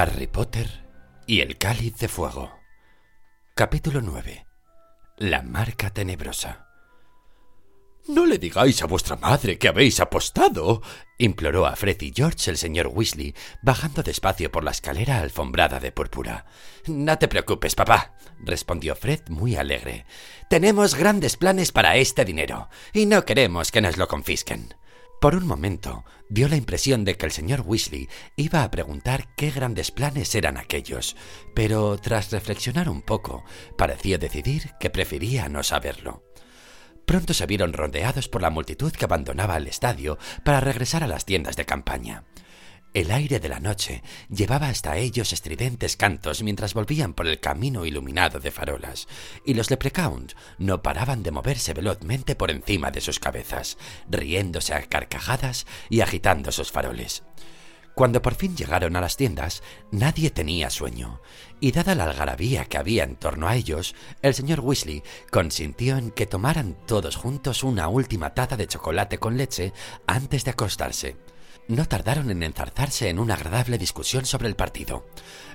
Harry Potter y el cáliz de fuego. Capítulo 9. La marca tenebrosa. No le digáis a vuestra madre que habéis apostado, imploró a Fred y George el señor Weasley, bajando despacio por la escalera alfombrada de púrpura. No te preocupes, papá, respondió Fred muy alegre. Tenemos grandes planes para este dinero, y no queremos que nos lo confisquen. Por un momento dio la impresión de que el señor Weasley iba a preguntar qué grandes planes eran aquellos, pero tras reflexionar un poco, pareció decidir que prefería no saberlo. Pronto se vieron rodeados por la multitud que abandonaba el estadio para regresar a las tiendas de campaña. El aire de la noche llevaba hasta ellos estridentes cantos mientras volvían por el camino iluminado de farolas, y los leprechauns no paraban de moverse velozmente por encima de sus cabezas, riéndose a carcajadas y agitando sus faroles. Cuando por fin llegaron a las tiendas, nadie tenía sueño, y dada la algarabía que había en torno a ellos, el señor Weasley consintió en que tomaran todos juntos una última taza de chocolate con leche antes de acostarse no tardaron en enzarzarse en una agradable discusión sobre el partido.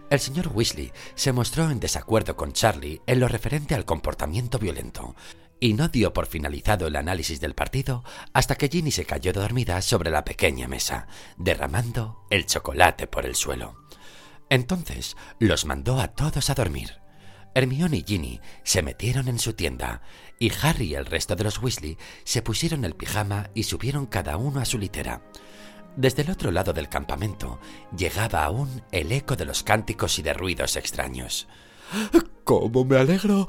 El señor Weasley se mostró en desacuerdo con Charlie en lo referente al comportamiento violento, y no dio por finalizado el análisis del partido hasta que Ginny se cayó dormida sobre la pequeña mesa, derramando el chocolate por el suelo. Entonces los mandó a todos a dormir. Hermione y Ginny se metieron en su tienda, y Harry y el resto de los Weasley se pusieron el pijama y subieron cada uno a su litera. Desde el otro lado del campamento llegaba aún el eco de los cánticos y de ruidos extraños. ¡Cómo me alegro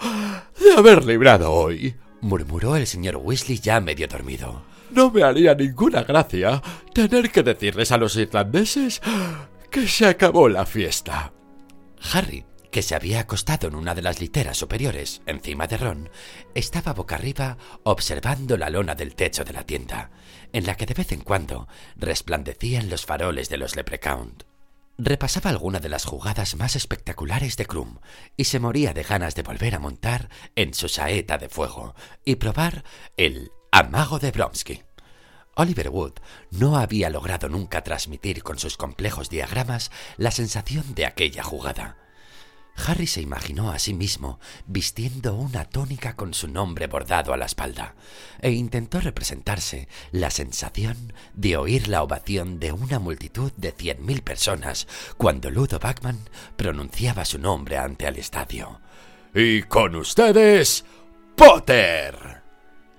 de haber librado hoy! murmuró el señor Weasley ya medio dormido. No me haría ninguna gracia tener que decirles a los irlandeses que se acabó la fiesta. Harry, que se había acostado en una de las literas superiores, encima de Ron, estaba boca arriba observando la lona del techo de la tienda en la que de vez en cuando resplandecían los faroles de los Leprechaun. Repasaba alguna de las jugadas más espectaculares de Krum y se moría de ganas de volver a montar en su saeta de fuego y probar el amago de Bromsky. Oliver Wood no había logrado nunca transmitir con sus complejos diagramas la sensación de aquella jugada, Harry se imaginó a sí mismo vistiendo una tónica con su nombre bordado a la espalda e intentó representarse la sensación de oír la ovación de una multitud de cien mil personas cuando Ludo Bachman pronunciaba su nombre ante el estadio. Y con ustedes, Potter.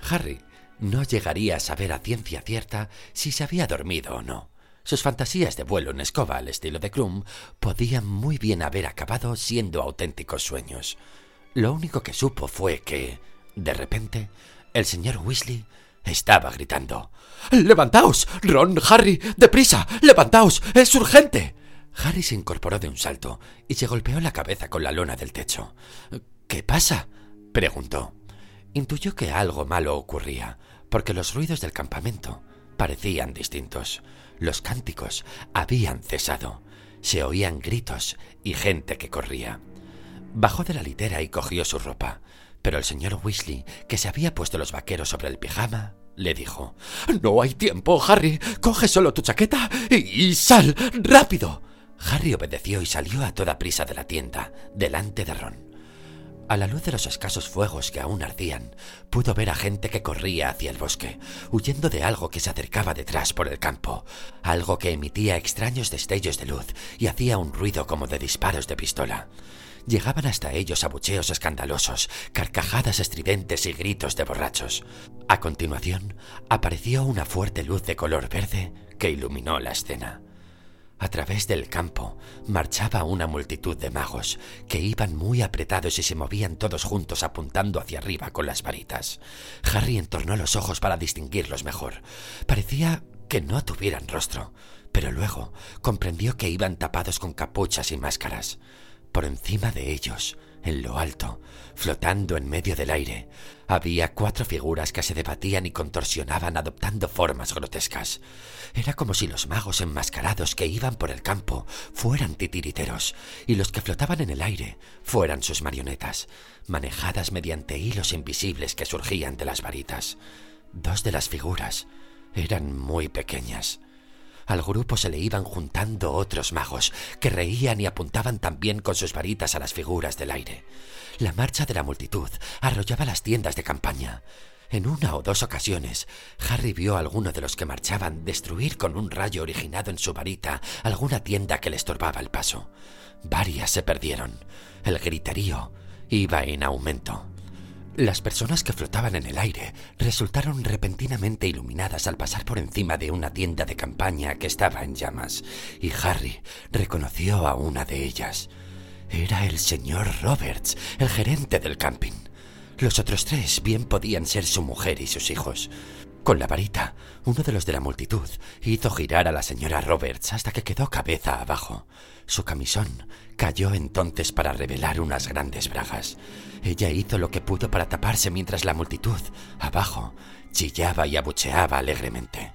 Harry no llegaría a saber a ciencia cierta si se había dormido o no. Sus fantasías de vuelo en escoba al estilo de Krum podían muy bien haber acabado siendo auténticos sueños. Lo único que supo fue que, de repente, el señor Weasley estaba gritando. ¡Levantaos! Ron, Harry, deprisa, levantaos, es urgente. Harry se incorporó de un salto y se golpeó la cabeza con la lona del techo. ¿Qué pasa? preguntó. Intuyó que algo malo ocurría, porque los ruidos del campamento parecían distintos. Los cánticos habían cesado. Se oían gritos y gente que corría. Bajó de la litera y cogió su ropa, pero el señor Weasley, que se había puesto los vaqueros sobre el pijama, le dijo No hay tiempo, Harry. Coge solo tu chaqueta y, y sal. rápido. Harry obedeció y salió a toda prisa de la tienda, delante de Ron. A la luz de los escasos fuegos que aún ardían, pudo ver a gente que corría hacia el bosque, huyendo de algo que se acercaba detrás por el campo, algo que emitía extraños destellos de luz y hacía un ruido como de disparos de pistola. Llegaban hasta ellos abucheos escandalosos, carcajadas estridentes y gritos de borrachos. A continuación, apareció una fuerte luz de color verde que iluminó la escena. A través del campo marchaba una multitud de magos que iban muy apretados y se movían todos juntos apuntando hacia arriba con las varitas. Harry entornó los ojos para distinguirlos mejor. Parecía que no tuvieran rostro, pero luego comprendió que iban tapados con capuchas y máscaras. Por encima de ellos, en lo alto, flotando en medio del aire, había cuatro figuras que se debatían y contorsionaban adoptando formas grotescas. Era como si los magos enmascarados que iban por el campo fueran titiriteros y los que flotaban en el aire fueran sus marionetas, manejadas mediante hilos invisibles que surgían de las varitas. Dos de las figuras eran muy pequeñas. Al grupo se le iban juntando otros magos, que reían y apuntaban también con sus varitas a las figuras del aire. La marcha de la multitud arrollaba las tiendas de campaña. En una o dos ocasiones, Harry vio a alguno de los que marchaban destruir con un rayo originado en su varita alguna tienda que le estorbaba el paso. Varias se perdieron. El griterío iba en aumento. Las personas que flotaban en el aire resultaron repentinamente iluminadas al pasar por encima de una tienda de campaña que estaba en llamas, y Harry reconoció a una de ellas. Era el señor Roberts, el gerente del camping. Los otros tres bien podían ser su mujer y sus hijos. Con la varita, uno de los de la multitud hizo girar a la señora Roberts hasta que quedó cabeza abajo. Su camisón cayó entonces para revelar unas grandes bragas. Ella hizo lo que pudo para taparse mientras la multitud, abajo, chillaba y abucheaba alegremente.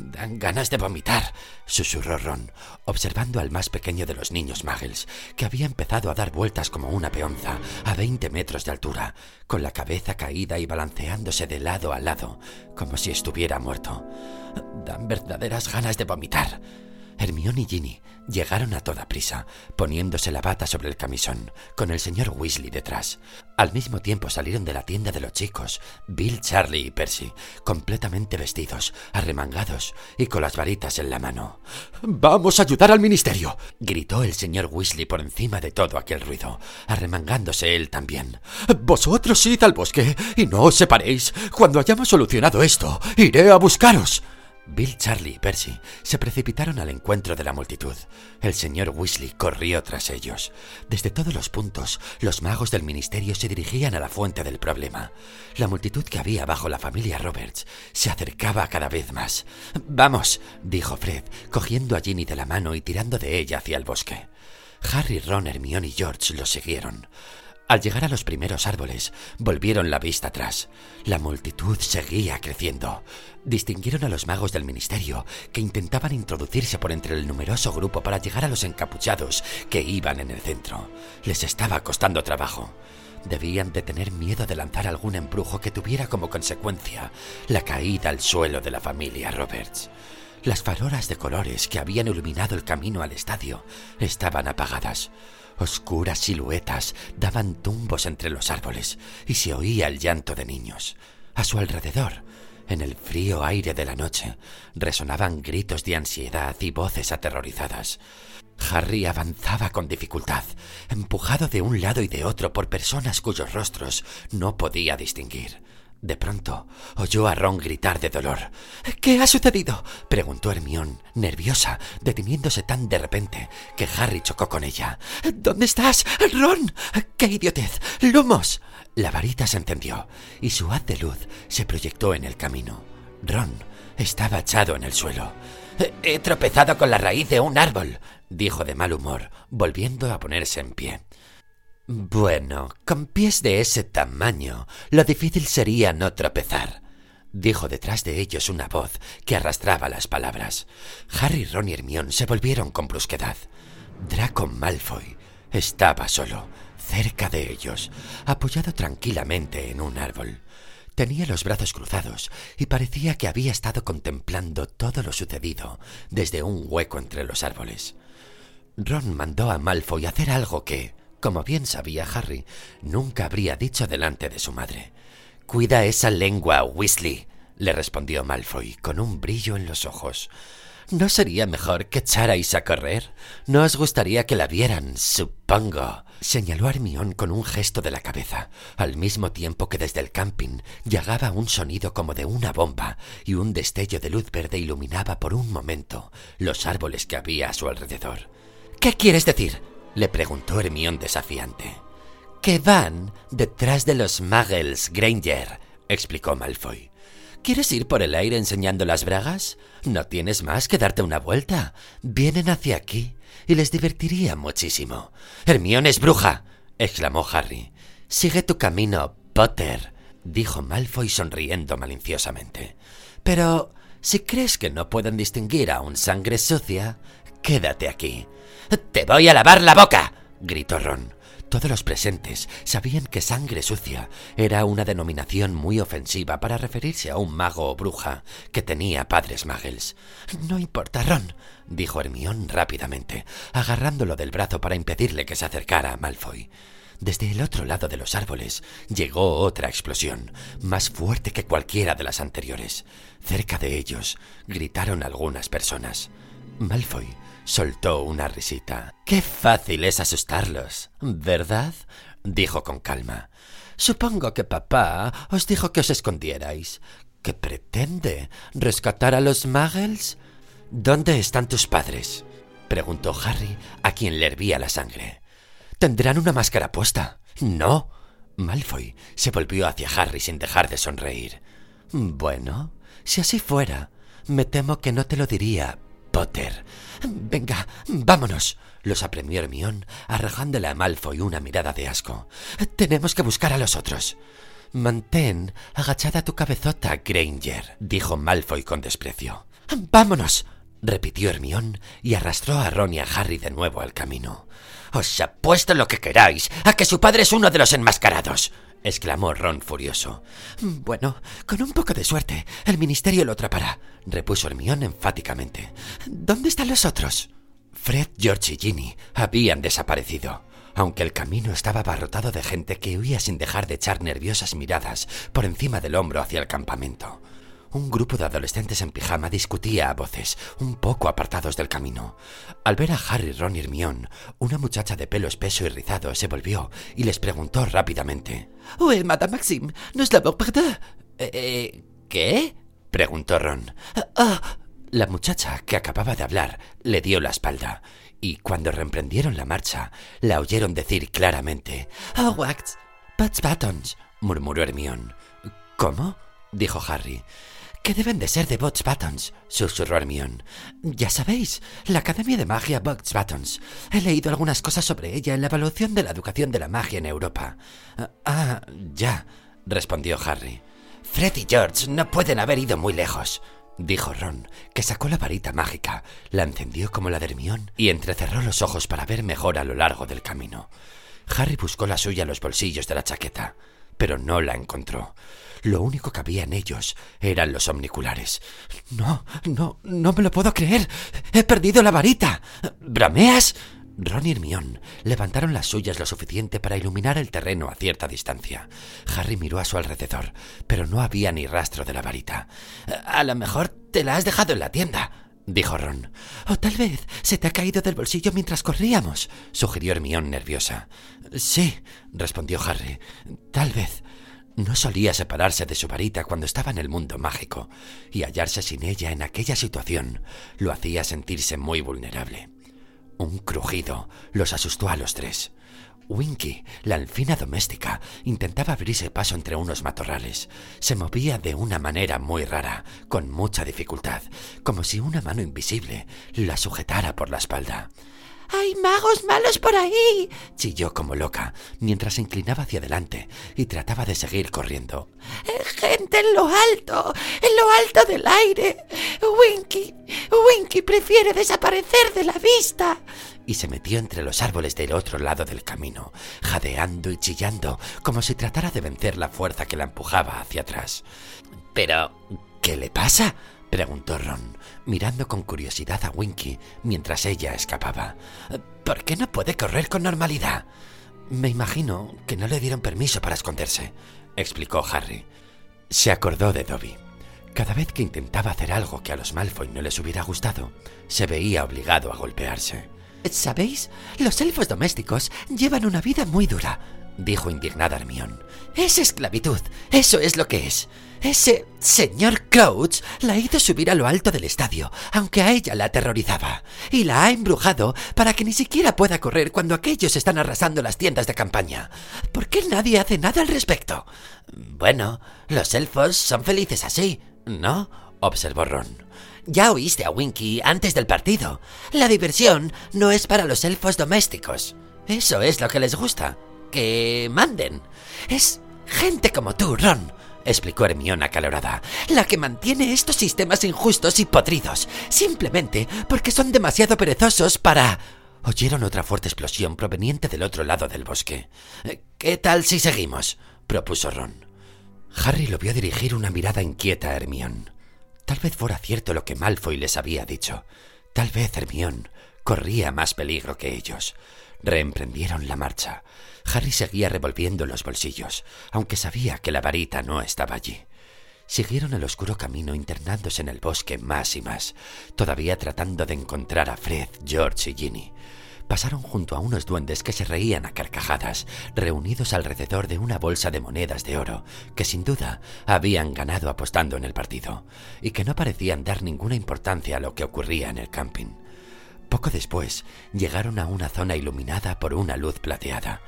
Dan ganas de vomitar, susurró Ron, observando al más pequeño de los niños Muggles, que había empezado a dar vueltas como una peonza, a veinte metros de altura, con la cabeza caída y balanceándose de lado a lado, como si estuviera muerto. Dan verdaderas ganas de vomitar. Hermione y Ginny llegaron a toda prisa, poniéndose la bata sobre el camisón, con el señor Weasley detrás. Al mismo tiempo salieron de la tienda de los chicos, Bill, Charlie y Percy, completamente vestidos, arremangados y con las varitas en la mano. ¡Vamos a ayudar al ministerio! gritó el señor Weasley por encima de todo aquel ruido, arremangándose él también. Vosotros id al bosque y no os separéis. Cuando hayamos solucionado esto, iré a buscaros. Bill, Charlie y Percy se precipitaron al encuentro de la multitud. El señor Weasley corrió tras ellos. Desde todos los puntos, los magos del ministerio se dirigían a la fuente del problema. La multitud que había bajo la familia Roberts se acercaba cada vez más. Vamos, dijo Fred, cogiendo a Ginny de la mano y tirando de ella hacia el bosque. Harry, Ron, Hermione y George lo siguieron. Al llegar a los primeros árboles, volvieron la vista atrás. La multitud seguía creciendo. Distinguieron a los magos del ministerio, que intentaban introducirse por entre el numeroso grupo para llegar a los encapuchados que iban en el centro. Les estaba costando trabajo. Debían de tener miedo de lanzar algún embrujo que tuviera como consecuencia la caída al suelo de la familia Roberts. Las farolas de colores que habían iluminado el camino al estadio estaban apagadas. Oscuras siluetas daban tumbos entre los árboles y se oía el llanto de niños. A su alrededor, en el frío aire de la noche, resonaban gritos de ansiedad y voces aterrorizadas. Harry avanzaba con dificultad, empujado de un lado y de otro por personas cuyos rostros no podía distinguir. De pronto oyó a Ron gritar de dolor. ¿Qué ha sucedido? preguntó Hermión, nerviosa, deteniéndose tan de repente que Harry chocó con ella. ¿Dónde estás? ¡Ron! ¡Qué idiotez! ¡Lumos! La varita se encendió y su haz de luz se proyectó en el camino. Ron estaba echado en el suelo. He tropezado con la raíz de un árbol, dijo de mal humor, volviendo a ponerse en pie. Bueno, con pies de ese tamaño, lo difícil sería no tropezar, dijo detrás de ellos una voz que arrastraba las palabras. Harry, Ron y Hermione se volvieron con brusquedad. Draco Malfoy estaba solo, cerca de ellos, apoyado tranquilamente en un árbol. Tenía los brazos cruzados y parecía que había estado contemplando todo lo sucedido desde un hueco entre los árboles. Ron mandó a Malfoy hacer algo que, como bien sabía Harry, nunca habría dicho delante de su madre. Cuida esa lengua, Weasley, le respondió Malfoy con un brillo en los ojos. ¿No sería mejor que echarais a correr? ¿No os gustaría que la vieran, supongo? señaló Hermión con un gesto de la cabeza, al mismo tiempo que desde el camping llegaba un sonido como de una bomba y un destello de luz verde iluminaba por un momento los árboles que había a su alrededor. ¿Qué quieres decir? Le preguntó Hermión desafiante. Que van detrás de los Muggles, Granger, explicó Malfoy. ¿Quieres ir por el aire enseñando las bragas? No tienes más que darte una vuelta. Vienen hacia aquí y les divertiría muchísimo. Hermione es bruja, exclamó Harry. Sigue tu camino, Potter, dijo Malfoy sonriendo maliciosamente. Pero si crees que no pueden distinguir a un sangre sucia, quédate aquí. Te voy a lavar la boca, gritó Ron. Todos los presentes sabían que sangre sucia era una denominación muy ofensiva para referirse a un mago o bruja que tenía padres muggles. No importa, Ron, dijo Hermión rápidamente, agarrándolo del brazo para impedirle que se acercara a Malfoy. Desde el otro lado de los árboles llegó otra explosión, más fuerte que cualquiera de las anteriores. Cerca de ellos gritaron algunas personas. Malfoy soltó una risita. Qué fácil es asustarlos, ¿verdad? dijo con calma. Supongo que papá os dijo que os escondierais. ¿Qué pretende? ¿Rescatar a los muggles? ¿Dónde están tus padres? preguntó Harry, a quien le hervía la sangre. Tendrán una máscara puesta. No. Malfoy se volvió hacia Harry sin dejar de sonreír. Bueno, si así fuera, me temo que no te lo diría, Potter. Venga, vámonos. Los apremió Hermión, arrojándole a Malfoy una mirada de asco. Tenemos que buscar a los otros. Mantén agachada tu cabezota, Granger, dijo Malfoy con desprecio. Vámonos repitió Hermión y arrastró a Ron y a Harry de nuevo al camino. Os apuesto lo que queráis a que su padre es uno de los enmascarados. Exclamó Ron furioso. Bueno, con un poco de suerte, el ministerio lo atrapará, repuso Hermión enfáticamente. ¿Dónde están los otros? Fred, George y Ginny habían desaparecido, aunque el camino estaba abarrotado de gente que huía sin dejar de echar nerviosas miradas por encima del hombro hacia el campamento. Un grupo de adolescentes en pijama discutía a voces, un poco apartados del camino. Al ver a Harry, Ron y Hermione, una muchacha de pelo espeso y rizado se volvió y les preguntó rápidamente: «¡Oye, Madame Maxime, ¿nos la verdad?» ¿Eh, ¿Eh, qué? preguntó Ron. Ah, la muchacha que acababa de hablar le dio la espalda y cuando reemprendieron la marcha la oyeron decir claramente: «Oh, wax, Butts Buttons», murmuró Hermione. ¿Cómo? dijo Harry que deben de ser de Bots Buttons, susurró Hermione. Ya sabéis, la Academia de Magia Bots Buttons. He leído algunas cosas sobre ella en la evaluación de la educación de la magia en Europa. Ah, ya, respondió Harry. Fred y George no pueden haber ido muy lejos, dijo Ron, que sacó la varita mágica, la encendió como la de Hermione y entrecerró los ojos para ver mejor a lo largo del camino. Harry buscó la suya en los bolsillos de la chaqueta, pero no la encontró. Lo único que había en ellos eran los omniculares. No, no, no me lo puedo creer. He perdido la varita. ¿Brameas? Ron y Hermione levantaron las suyas lo suficiente para iluminar el terreno a cierta distancia. Harry miró a su alrededor, pero no había ni rastro de la varita. A lo mejor te la has dejado en la tienda, dijo Ron. O tal vez se te ha caído del bolsillo mientras corríamos, sugirió Hermione nerviosa. Sí, respondió Harry. Tal vez. No solía separarse de su varita cuando estaba en el mundo mágico, y hallarse sin ella en aquella situación lo hacía sentirse muy vulnerable. Un crujido los asustó a los tres. Winky, la alfina doméstica, intentaba abrirse paso entre unos matorrales. Se movía de una manera muy rara, con mucha dificultad, como si una mano invisible la sujetara por la espalda. ¡Hay magos malos por ahí! chilló como loca, mientras se inclinaba hacia adelante y trataba de seguir corriendo. Eh, ¡Gente en lo alto! ¡En lo alto del aire! ¡Winky! ¡Winky prefiere desaparecer de la vista! Y se metió entre los árboles del otro lado del camino, jadeando y chillando, como si tratara de vencer la fuerza que la empujaba hacia atrás. Pero, ¿qué le pasa? Preguntó Ron, mirando con curiosidad a Winky mientras ella escapaba. ¿Por qué no puede correr con normalidad? Me imagino que no le dieron permiso para esconderse, explicó Harry. Se acordó de Dobby. Cada vez que intentaba hacer algo que a los Malfoy no les hubiera gustado, se veía obligado a golpearse. ¿Sabéis? Los elfos domésticos llevan una vida muy dura, dijo indignada Hermione. Es esclavitud, eso es lo que es. Ese señor Crouch la hizo subir a lo alto del estadio, aunque a ella la aterrorizaba, y la ha embrujado para que ni siquiera pueda correr cuando aquellos están arrasando las tiendas de campaña. ¿Por qué nadie hace nada al respecto? Bueno, los elfos son felices así, ¿no? observó Ron. Ya oíste a Winky antes del partido. La diversión no es para los elfos domésticos. Eso es lo que les gusta. Que manden. Es gente como tú, Ron explicó Hermione acalorada, la que mantiene estos sistemas injustos y podridos, simplemente porque son demasiado perezosos para... oyeron otra fuerte explosión proveniente del otro lado del bosque. ¿Qué tal si seguimos? propuso Ron. Harry lo vio dirigir una mirada inquieta a Hermión. Tal vez fuera cierto lo que Malfoy les había dicho. Tal vez Hermión corría más peligro que ellos. Reemprendieron la marcha. Harry seguía revolviendo los bolsillos, aunque sabía que la varita no estaba allí. Siguieron el oscuro camino internándose en el bosque más y más, todavía tratando de encontrar a Fred, George y Ginny. Pasaron junto a unos duendes que se reían a carcajadas, reunidos alrededor de una bolsa de monedas de oro, que sin duda habían ganado apostando en el partido, y que no parecían dar ninguna importancia a lo que ocurría en el camping. Poco después llegaron a una zona iluminada por una luz plateada,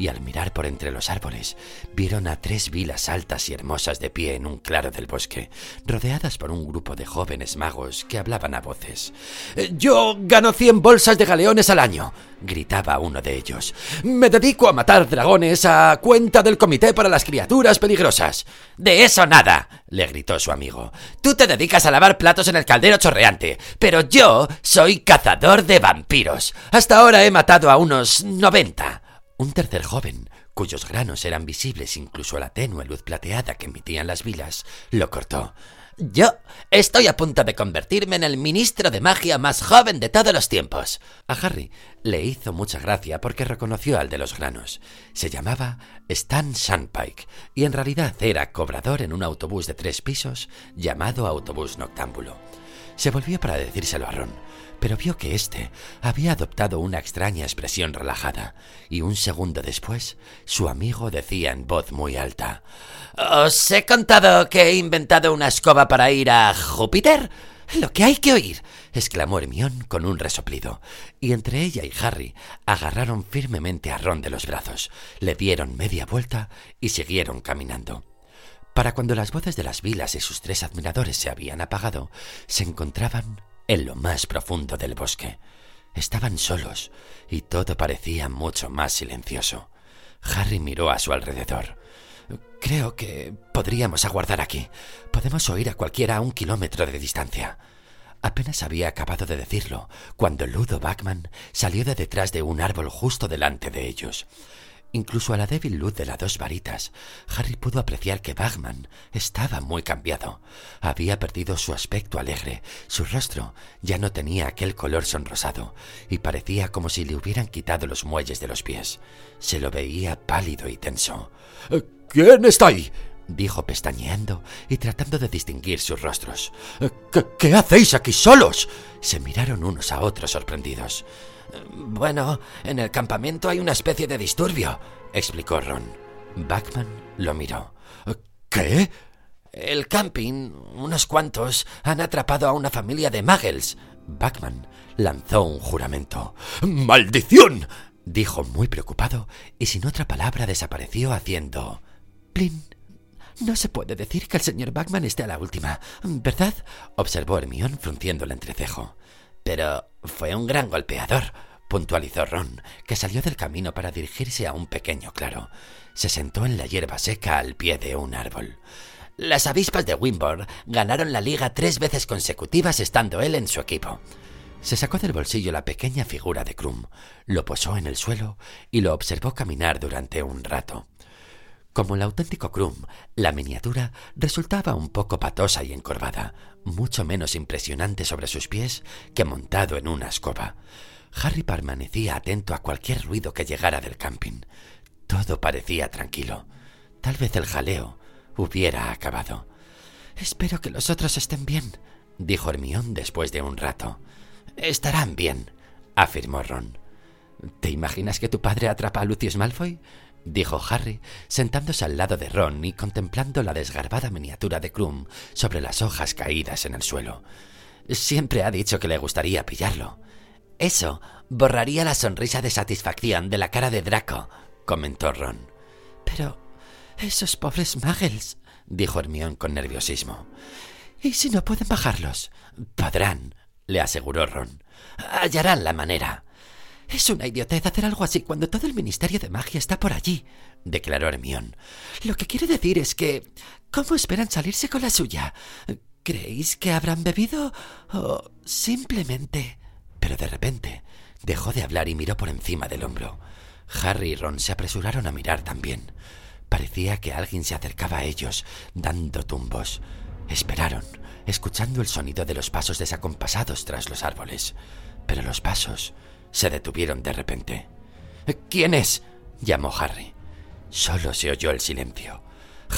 y al mirar por entre los árboles vieron a tres vilas altas y hermosas de pie en un claro del bosque, rodeadas por un grupo de jóvenes magos que hablaban a voces. Eh, yo gano cien bolsas de galeones al año, gritaba uno de ellos. Me dedico a matar dragones a cuenta del Comité para las Criaturas Peligrosas. De eso nada, le gritó su amigo. Tú te dedicas a lavar platos en el caldero chorreante, pero yo soy cazador de vampiros. Hasta ahora he matado a unos noventa. Un tercer joven, cuyos granos eran visibles incluso a la tenue luz plateada que emitían las vilas, lo cortó. Yo estoy a punto de convertirme en el ministro de magia más joven de todos los tiempos. A Harry le hizo mucha gracia porque reconoció al de los granos. Se llamaba Stan Sandpike y en realidad era cobrador en un autobús de tres pisos llamado autobús noctámbulo. Se volvió para decírselo a Ron, pero vio que éste había adoptado una extraña expresión relajada, y un segundo después su amigo decía en voz muy alta ¿Os he contado que he inventado una escoba para ir a Júpiter? Lo que hay que oír, exclamó Hermión con un resoplido, y entre ella y Harry agarraron firmemente a Ron de los brazos, le dieron media vuelta y siguieron caminando. Para cuando las voces de las vilas y sus tres admiradores se habían apagado, se encontraban en lo más profundo del bosque. Estaban solos y todo parecía mucho más silencioso. Harry miró a su alrededor. Creo que podríamos aguardar aquí. Podemos oír a cualquiera a un kilómetro de distancia. Apenas había acabado de decirlo cuando Ludo Backman salió de detrás de un árbol justo delante de ellos. Incluso a la débil luz de las dos varitas, Harry pudo apreciar que Bagman estaba muy cambiado. Había perdido su aspecto alegre, su rostro ya no tenía aquel color sonrosado, y parecía como si le hubieran quitado los muelles de los pies. Se lo veía pálido y tenso. ¿Quién está ahí? Dijo pestañeando y tratando de distinguir sus rostros. ¿Qué, ¿Qué, hacéis aquí solos? Se miraron unos a otros sorprendidos. Bueno, en el campamento hay una especie de disturbio, explicó Ron. Backman lo miró. ¿Qué? El camping, unos cuantos, han atrapado a una familia de muggles. Backman lanzó un juramento. ¡Maldición! dijo muy preocupado y sin otra palabra desapareció haciendo... Plin. No se puede decir que el señor Backman esté a la última, ¿verdad? observó Hermión frunciendo el entrecejo. Pero fue un gran golpeador, puntualizó Ron, que salió del camino para dirigirse a un pequeño claro. Se sentó en la hierba seca al pie de un árbol. Las avispas de Wimborne ganaron la liga tres veces consecutivas estando él en su equipo. Se sacó del bolsillo la pequeña figura de Krum, lo posó en el suelo y lo observó caminar durante un rato. Como el auténtico Krum, la miniatura resultaba un poco patosa y encorvada, mucho menos impresionante sobre sus pies que montado en una escoba. Harry permanecía atento a cualquier ruido que llegara del camping. Todo parecía tranquilo. Tal vez el jaleo hubiera acabado. Espero que los otros estén bien, dijo Hermión después de un rato. Estarán bien, afirmó Ron. ¿Te imaginas que tu padre atrapa a Lucius Malfoy? Dijo Harry, sentándose al lado de Ron y contemplando la desgarbada miniatura de Krum sobre las hojas caídas en el suelo. Siempre ha dicho que le gustaría pillarlo. Eso borraría la sonrisa de satisfacción de la cara de Draco, comentó Ron. Pero esos pobres muggles, dijo Hermión con nerviosismo. ¿Y si no pueden bajarlos? Podrán, le aseguró Ron. Hallarán la manera. Es una idiotez hacer algo así cuando todo el Ministerio de Magia está por allí, declaró Hermión. Lo que quiere decir es que... ¿Cómo esperan salirse con la suya? ¿Creéis que habrán bebido? ¿O simplemente... Pero de repente, Dejó de hablar y miró por encima del hombro. Harry y Ron se apresuraron a mirar también. Parecía que alguien se acercaba a ellos, dando tumbos. Esperaron, escuchando el sonido de los pasos desacompasados tras los árboles. Pero los pasos se detuvieron de repente. ¿Quién es? llamó Harry. Solo se oyó el silencio.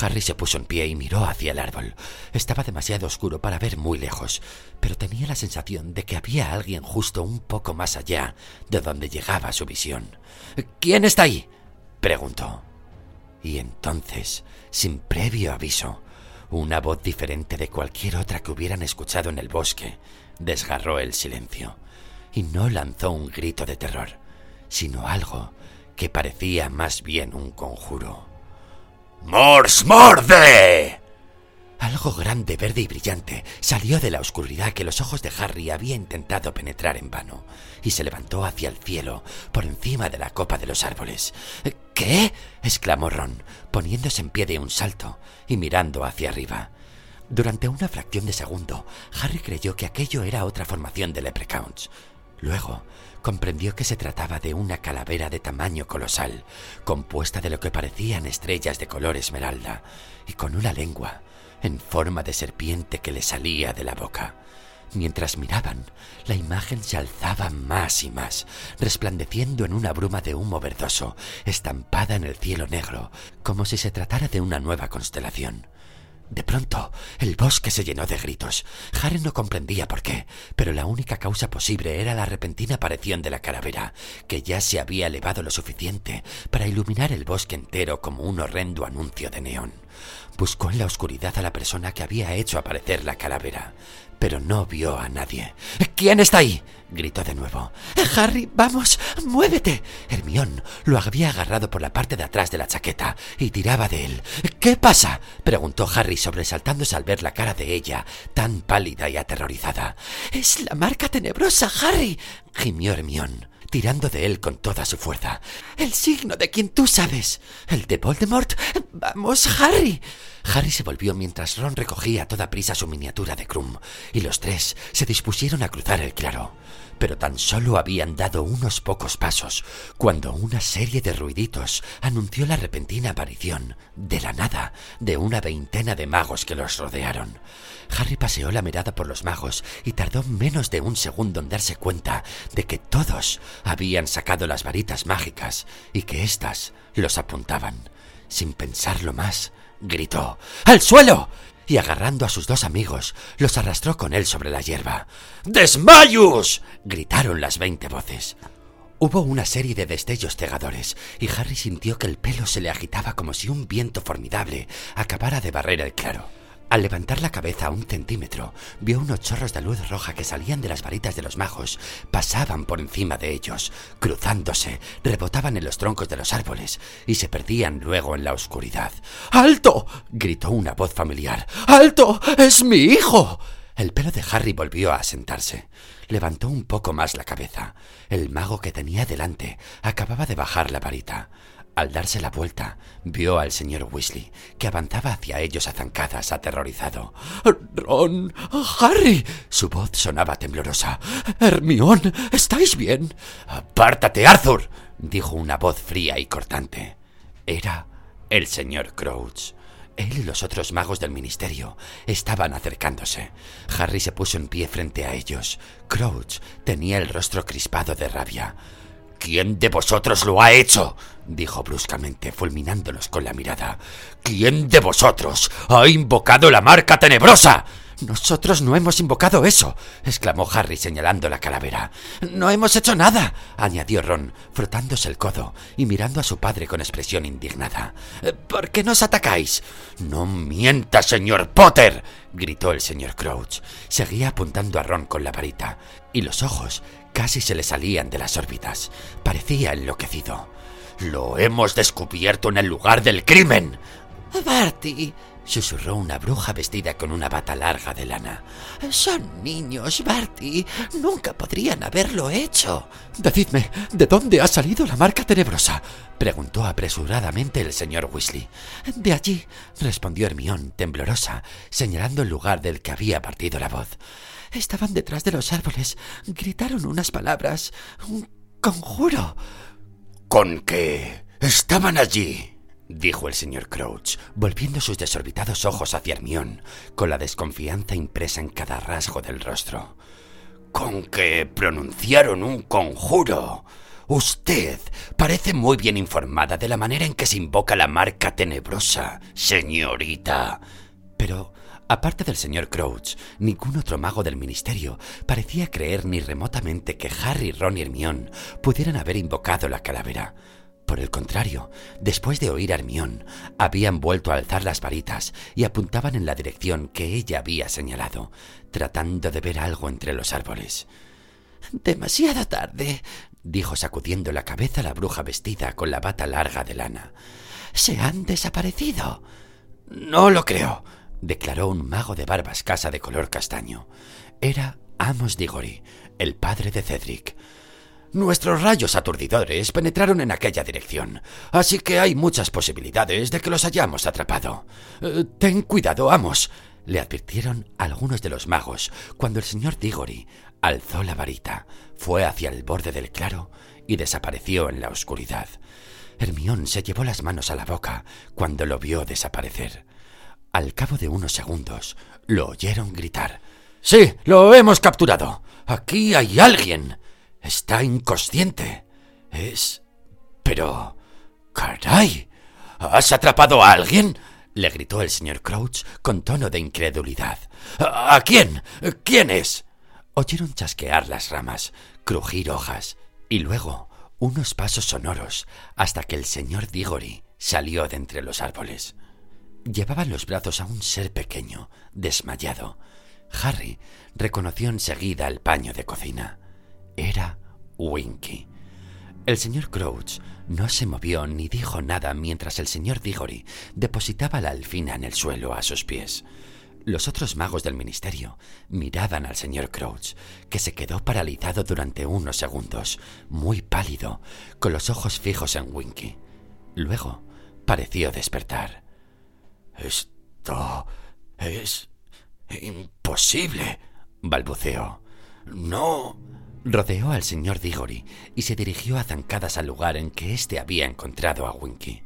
Harry se puso en pie y miró hacia el árbol. Estaba demasiado oscuro para ver muy lejos, pero tenía la sensación de que había alguien justo un poco más allá de donde llegaba su visión. ¿Quién está ahí? preguntó. Y entonces, sin previo aviso, una voz diferente de cualquier otra que hubieran escuchado en el bosque desgarró el silencio y no lanzó un grito de terror, sino algo que parecía más bien un conjuro. ¡Mors morde! Algo grande, verde y brillante salió de la oscuridad que los ojos de Harry había intentado penetrar en vano y se levantó hacia el cielo por encima de la copa de los árboles. ¿Qué? exclamó Ron, poniéndose en pie de un salto y mirando hacia arriba. Durante una fracción de segundo, Harry creyó que aquello era otra formación de leprechauns. Luego, comprendió que se trataba de una calavera de tamaño colosal, compuesta de lo que parecían estrellas de color esmeralda, y con una lengua en forma de serpiente que le salía de la boca. Mientras miraban, la imagen se alzaba más y más, resplandeciendo en una bruma de humo verdoso, estampada en el cielo negro, como si se tratara de una nueva constelación. De pronto, el bosque se llenó de gritos. Harry no comprendía por qué, pero la única causa posible era la repentina aparición de la calavera, que ya se había elevado lo suficiente para iluminar el bosque entero como un horrendo anuncio de neón. Buscó en la oscuridad a la persona que había hecho aparecer la calavera, pero no vio a nadie. ¿Quién está ahí? gritó de nuevo. Harry, vamos, muévete. Hermión lo había agarrado por la parte de atrás de la chaqueta y tiraba de él. ¿Qué pasa? preguntó Harry sobresaltándose al ver la cara de ella, tan pálida y aterrorizada. Es la marca tenebrosa, Harry, gimió Hermión tirando de él con toda su fuerza. El signo de quien tú sabes. El de Voldemort. Vamos, Harry. Harry se volvió mientras Ron recogía a toda prisa su miniatura de Krum, y los tres se dispusieron a cruzar el claro. Pero tan solo habían dado unos pocos pasos cuando una serie de ruiditos anunció la repentina aparición, de la nada, de una veintena de magos que los rodearon. Harry paseó la mirada por los magos y tardó menos de un segundo en darse cuenta de que todos habían sacado las varitas mágicas y que éstas los apuntaban. Sin pensarlo más, gritó ¡Al suelo! Y agarrando a sus dos amigos, los arrastró con él sobre la hierba. ¡Desmayos! gritaron las veinte voces. Hubo una serie de destellos cegadores, y Harry sintió que el pelo se le agitaba como si un viento formidable acabara de barrer el claro. Al levantar la cabeza un centímetro, vio unos chorros de luz roja que salían de las varitas de los magos, pasaban por encima de ellos, cruzándose, rebotaban en los troncos de los árboles y se perdían luego en la oscuridad. ¡Alto! gritó una voz familiar. ¡Alto! ¡Es mi hijo! El pelo de Harry volvió a sentarse. Levantó un poco más la cabeza. El mago que tenía delante acababa de bajar la varita. Al darse la vuelta, vio al señor Weasley, que avanzaba hacia ellos a zancadas, aterrorizado. Ron, Harry. Su voz sonaba temblorosa. Hermión, ¿estáis bien? Apártate, Arthur, dijo una voz fría y cortante. Era el señor Crouch. Él y los otros magos del ministerio estaban acercándose. Harry se puso en pie frente a ellos. Crouch tenía el rostro crispado de rabia. ¿Quién de vosotros lo ha hecho? dijo bruscamente, fulminándolos con la mirada. ¿Quién de vosotros ha invocado la marca tenebrosa? Nosotros no hemos invocado eso, exclamó Harry señalando la calavera. No hemos hecho nada, añadió Ron, frotándose el codo y mirando a su padre con expresión indignada. ¿Por qué nos atacáis? No mienta, señor Potter, gritó el señor Crouch. Seguía apuntando a Ron con la varita, y los ojos casi se le salían de las órbitas. Parecía enloquecido. Lo hemos descubierto en el lugar del crimen. Barty, susurró una bruja vestida con una bata larga de lana. Son niños, Barty. Nunca podrían haberlo hecho. Decidme, ¿de dónde ha salido la marca tenebrosa? preguntó apresuradamente el señor Weasley. De allí, respondió Hermión, temblorosa, señalando el lugar del que había partido la voz. Estaban detrás de los árboles. Gritaron unas palabras. Un conjuro. ¿Con qué? Estaban allí dijo el señor Crouch, volviendo sus desorbitados ojos hacia Hermión, con la desconfianza impresa en cada rasgo del rostro. Con que pronunciaron un conjuro. Usted parece muy bien informada de la manera en que se invoca la marca tenebrosa, señorita. Pero, aparte del señor Crouch, ningún otro mago del ministerio parecía creer ni remotamente que Harry, Ron y Hermión pudieran haber invocado la calavera. Por el contrario, después de oír a Hermión, habían vuelto a alzar las varitas y apuntaban en la dirección que ella había señalado, tratando de ver algo entre los árboles. Demasiado tarde, dijo sacudiendo la cabeza la bruja vestida con la bata larga de lana. Se han desaparecido. No lo creo, declaró un mago de barba escasa de color castaño. Era Amos Diggory, el padre de Cedric. Nuestros rayos aturdidores penetraron en aquella dirección, así que hay muchas posibilidades de que los hayamos atrapado. Eh, ten cuidado, amos, le advirtieron algunos de los magos cuando el señor Diggory alzó la varita, fue hacia el borde del claro y desapareció en la oscuridad. Hermión se llevó las manos a la boca cuando lo vio desaparecer. Al cabo de unos segundos, lo oyeron gritar. Sí, lo hemos capturado. Aquí hay alguien. Está inconsciente. Es... Pero... ¡Caray! ¿Has atrapado a alguien? le gritó el señor Crouch con tono de incredulidad. ¿A quién? ¿Quién es? Oyeron chasquear las ramas, crujir hojas, y luego unos pasos sonoros hasta que el señor Diggory salió de entre los árboles. Llevaba en los brazos a un ser pequeño, desmayado. Harry reconoció enseguida el paño de cocina. Era Winky. El señor Crouch no se movió ni dijo nada mientras el señor Diggory depositaba la alfina en el suelo a sus pies. Los otros magos del ministerio miraban al señor Crouch, que se quedó paralizado durante unos segundos, muy pálido, con los ojos fijos en Winky. Luego pareció despertar. Esto es imposible, balbuceó. No Rodeó al señor Diggory y se dirigió a zancadas al lugar en que éste había encontrado a Winky.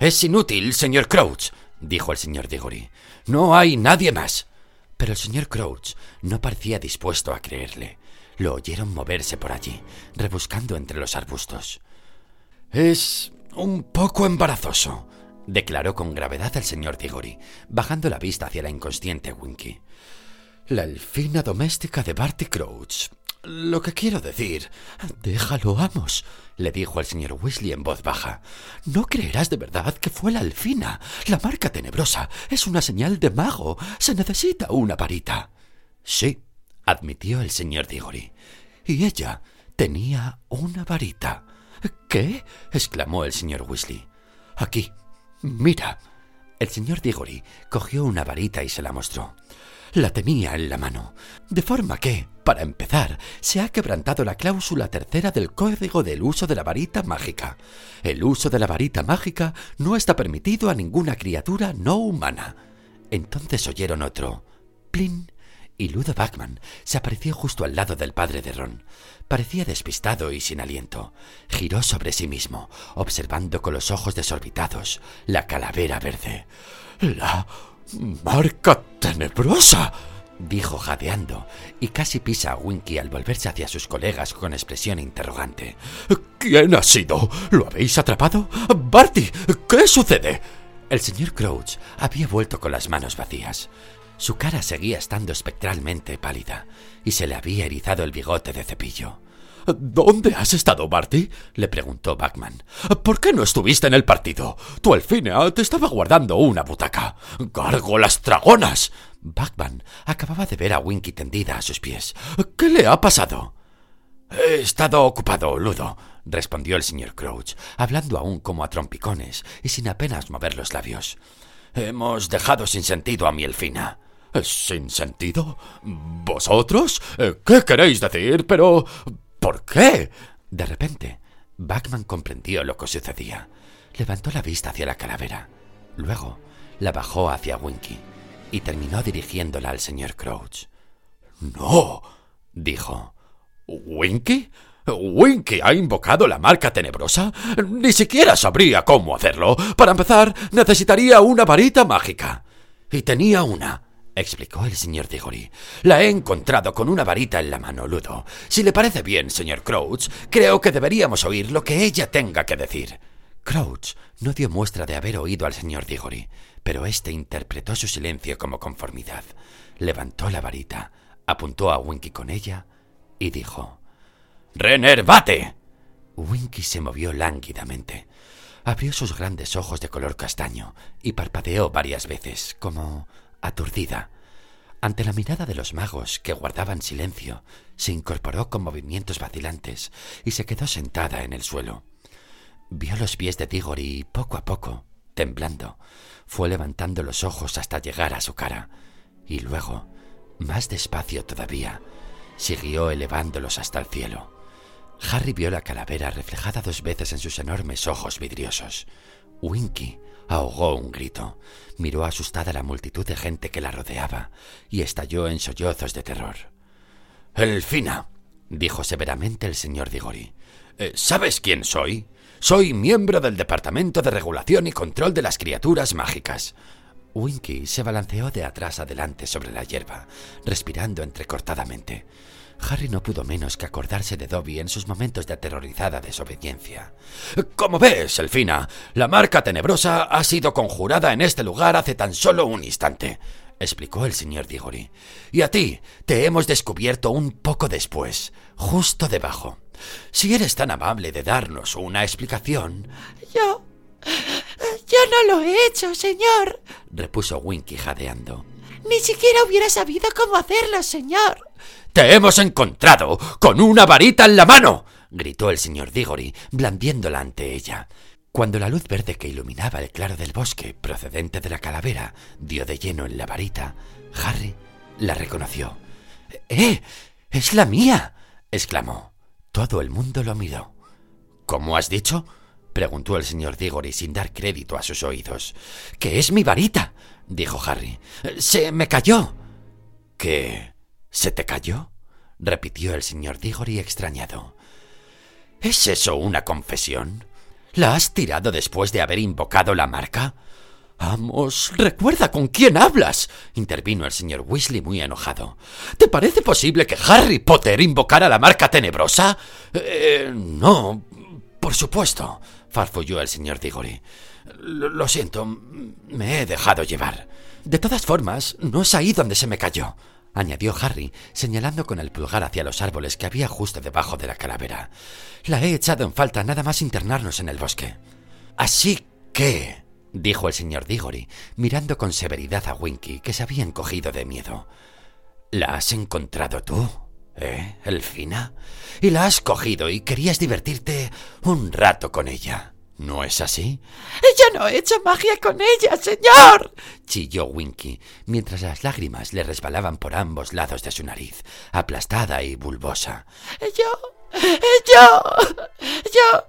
Es inútil, señor Crouch, dijo el señor Diggory. No hay nadie más. Pero el señor Crouch no parecía dispuesto a creerle. Lo oyeron moverse por allí, rebuscando entre los arbustos. Es un poco embarazoso, declaró con gravedad el señor Diggory, bajando la vista hacia la inconsciente Winky. La elfina doméstica de Barty Crouch lo que quiero decir. Déjalo, amos, le dijo el señor Weasley en voz baja. No creerás de verdad que fue la alfina. La marca tenebrosa es una señal de mago. Se necesita una varita. Sí, admitió el señor Diggory. Y ella tenía una varita. ¿Qué? exclamó el señor Weasley. Aquí. Mira. El señor Diggory cogió una varita y se la mostró la tenía en la mano. De forma que, para empezar, se ha quebrantado la cláusula tercera del Código del uso de la varita mágica. El uso de la varita mágica no está permitido a ninguna criatura no humana. Entonces oyeron otro plin y Ludo Bachman se apareció justo al lado del padre de Ron. Parecía despistado y sin aliento. Giró sobre sí mismo, observando con los ojos desorbitados la calavera verde. La Marca tenebrosa, dijo jadeando, y casi pisa a Winky al volverse hacia sus colegas con expresión interrogante. ¿Quién ha sido? ¿Lo habéis atrapado? Barty, ¿qué sucede? El señor Crouch había vuelto con las manos vacías. Su cara seguía estando espectralmente pálida, y se le había erizado el bigote de cepillo. ¿Dónde has estado, Barty? le preguntó Bachman. ¿Por qué no estuviste en el partido? Tu alfina te estaba guardando una butaca. ¡Gárgolas dragonas! Bachman acababa de ver a Winky tendida a sus pies. ¿Qué le ha pasado? He estado ocupado, Ludo, respondió el señor Crouch, hablando aún como a trompicones y sin apenas mover los labios. Hemos dejado sin sentido a Mielfina. ¿Sin sentido? ¿Vosotros? ¿Qué queréis decir? Pero... ¿Por qué? De repente, Bachman comprendió lo que sucedía. Levantó la vista hacia la calavera. Luego la bajó hacia Winky y terminó dirigiéndola al señor Crouch. No, dijo. ¿Winky? ¿Winky ha invocado la marca tenebrosa? Ni siquiera sabría cómo hacerlo. Para empezar, necesitaría una varita mágica. Y tenía una, explicó el señor Diggory. La he encontrado con una varita en la mano, Ludo. Si le parece bien, señor Crouch, creo que deberíamos oír lo que ella tenga que decir. Crouch no dio muestra de haber oído al señor Diggory, pero éste interpretó su silencio como conformidad. Levantó la varita, apuntó a Winky con ella y dijo: ¡Renervate! Winky se movió lánguidamente. Abrió sus grandes ojos de color castaño y parpadeó varias veces, como aturdida. Ante la mirada de los magos, que guardaban silencio, se incorporó con movimientos vacilantes y se quedó sentada en el suelo. Vio los pies de Tigori y poco a poco, temblando, fue levantando los ojos hasta llegar a su cara, y luego, más despacio todavía, siguió elevándolos hasta el cielo. Harry vio la calavera reflejada dos veces en sus enormes ojos vidriosos. Winky ahogó un grito, miró asustada la multitud de gente que la rodeaba y estalló en sollozos de terror. Elfina, dijo severamente el señor Digori, eh, ¿sabes quién soy? Soy miembro del Departamento de Regulación y Control de las Criaturas Mágicas. Winky se balanceó de atrás adelante sobre la hierba, respirando entrecortadamente. Harry no pudo menos que acordarse de Dobby en sus momentos de aterrorizada desobediencia. Como ves, Elfina, la marca tenebrosa ha sido conjurada en este lugar hace tan solo un instante, explicó el señor Diggory. Y a ti te hemos descubierto un poco después, justo debajo. Si eres tan amable de darnos una explicación. Yo. Yo no lo he hecho, señor, repuso Winky jadeando. Ni siquiera hubiera sabido cómo hacerlo, señor. ¡Te hemos encontrado con una varita en la mano! gritó el señor Diggory, blandiéndola ante ella. Cuando la luz verde que iluminaba el claro del bosque, procedente de la calavera, dio de lleno en la varita, Harry la reconoció. ¡Eh! ¡Es la mía! exclamó. Todo el mundo lo miró. ¿Cómo has dicho? preguntó el señor Diggory sin dar crédito a sus oídos. Que es mi varita, dijo Harry. Se me cayó. ¿Qué? ¿Se te cayó? repitió el señor Diggory extrañado. ¿Es eso una confesión? ¿La has tirado después de haber invocado la marca? Vamos, recuerda con quién hablas, intervino el señor Weasley muy enojado. ¿Te parece posible que Harry Potter invocara la marca tenebrosa? Eh, no, por supuesto, farfulló el señor Diggory. Lo siento, me he dejado llevar. De todas formas, no es ahí donde se me cayó añadió Harry, señalando con el pulgar hacia los árboles que había justo debajo de la calavera. La he echado en falta nada más internarnos en el bosque. Así que, dijo el señor Diggory, mirando con severidad a Winky, que se había encogido de miedo. ¿La has encontrado tú? ¿Eh, Elfina? Y la has cogido y querías divertirte un rato con ella. ¿No es así? Yo no he hecho magia con ella, señor. chilló Winky, mientras las lágrimas le resbalaban por ambos lados de su nariz, aplastada y bulbosa. Yo. Yo. Yo.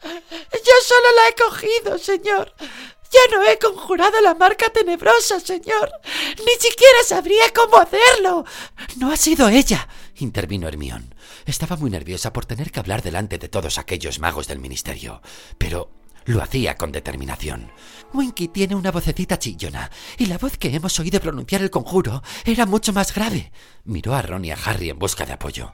Yo solo la he cogido, señor. Yo no he conjurado la marca tenebrosa, señor. Ni siquiera sabría cómo hacerlo. No ha sido ella, intervino Hermión. Estaba muy nerviosa por tener que hablar delante de todos aquellos magos del ministerio. Pero lo hacía con determinación. Winky tiene una vocecita chillona, y la voz que hemos oído pronunciar el conjuro era mucho más grave. Miró a Ron y a Harry en busca de apoyo.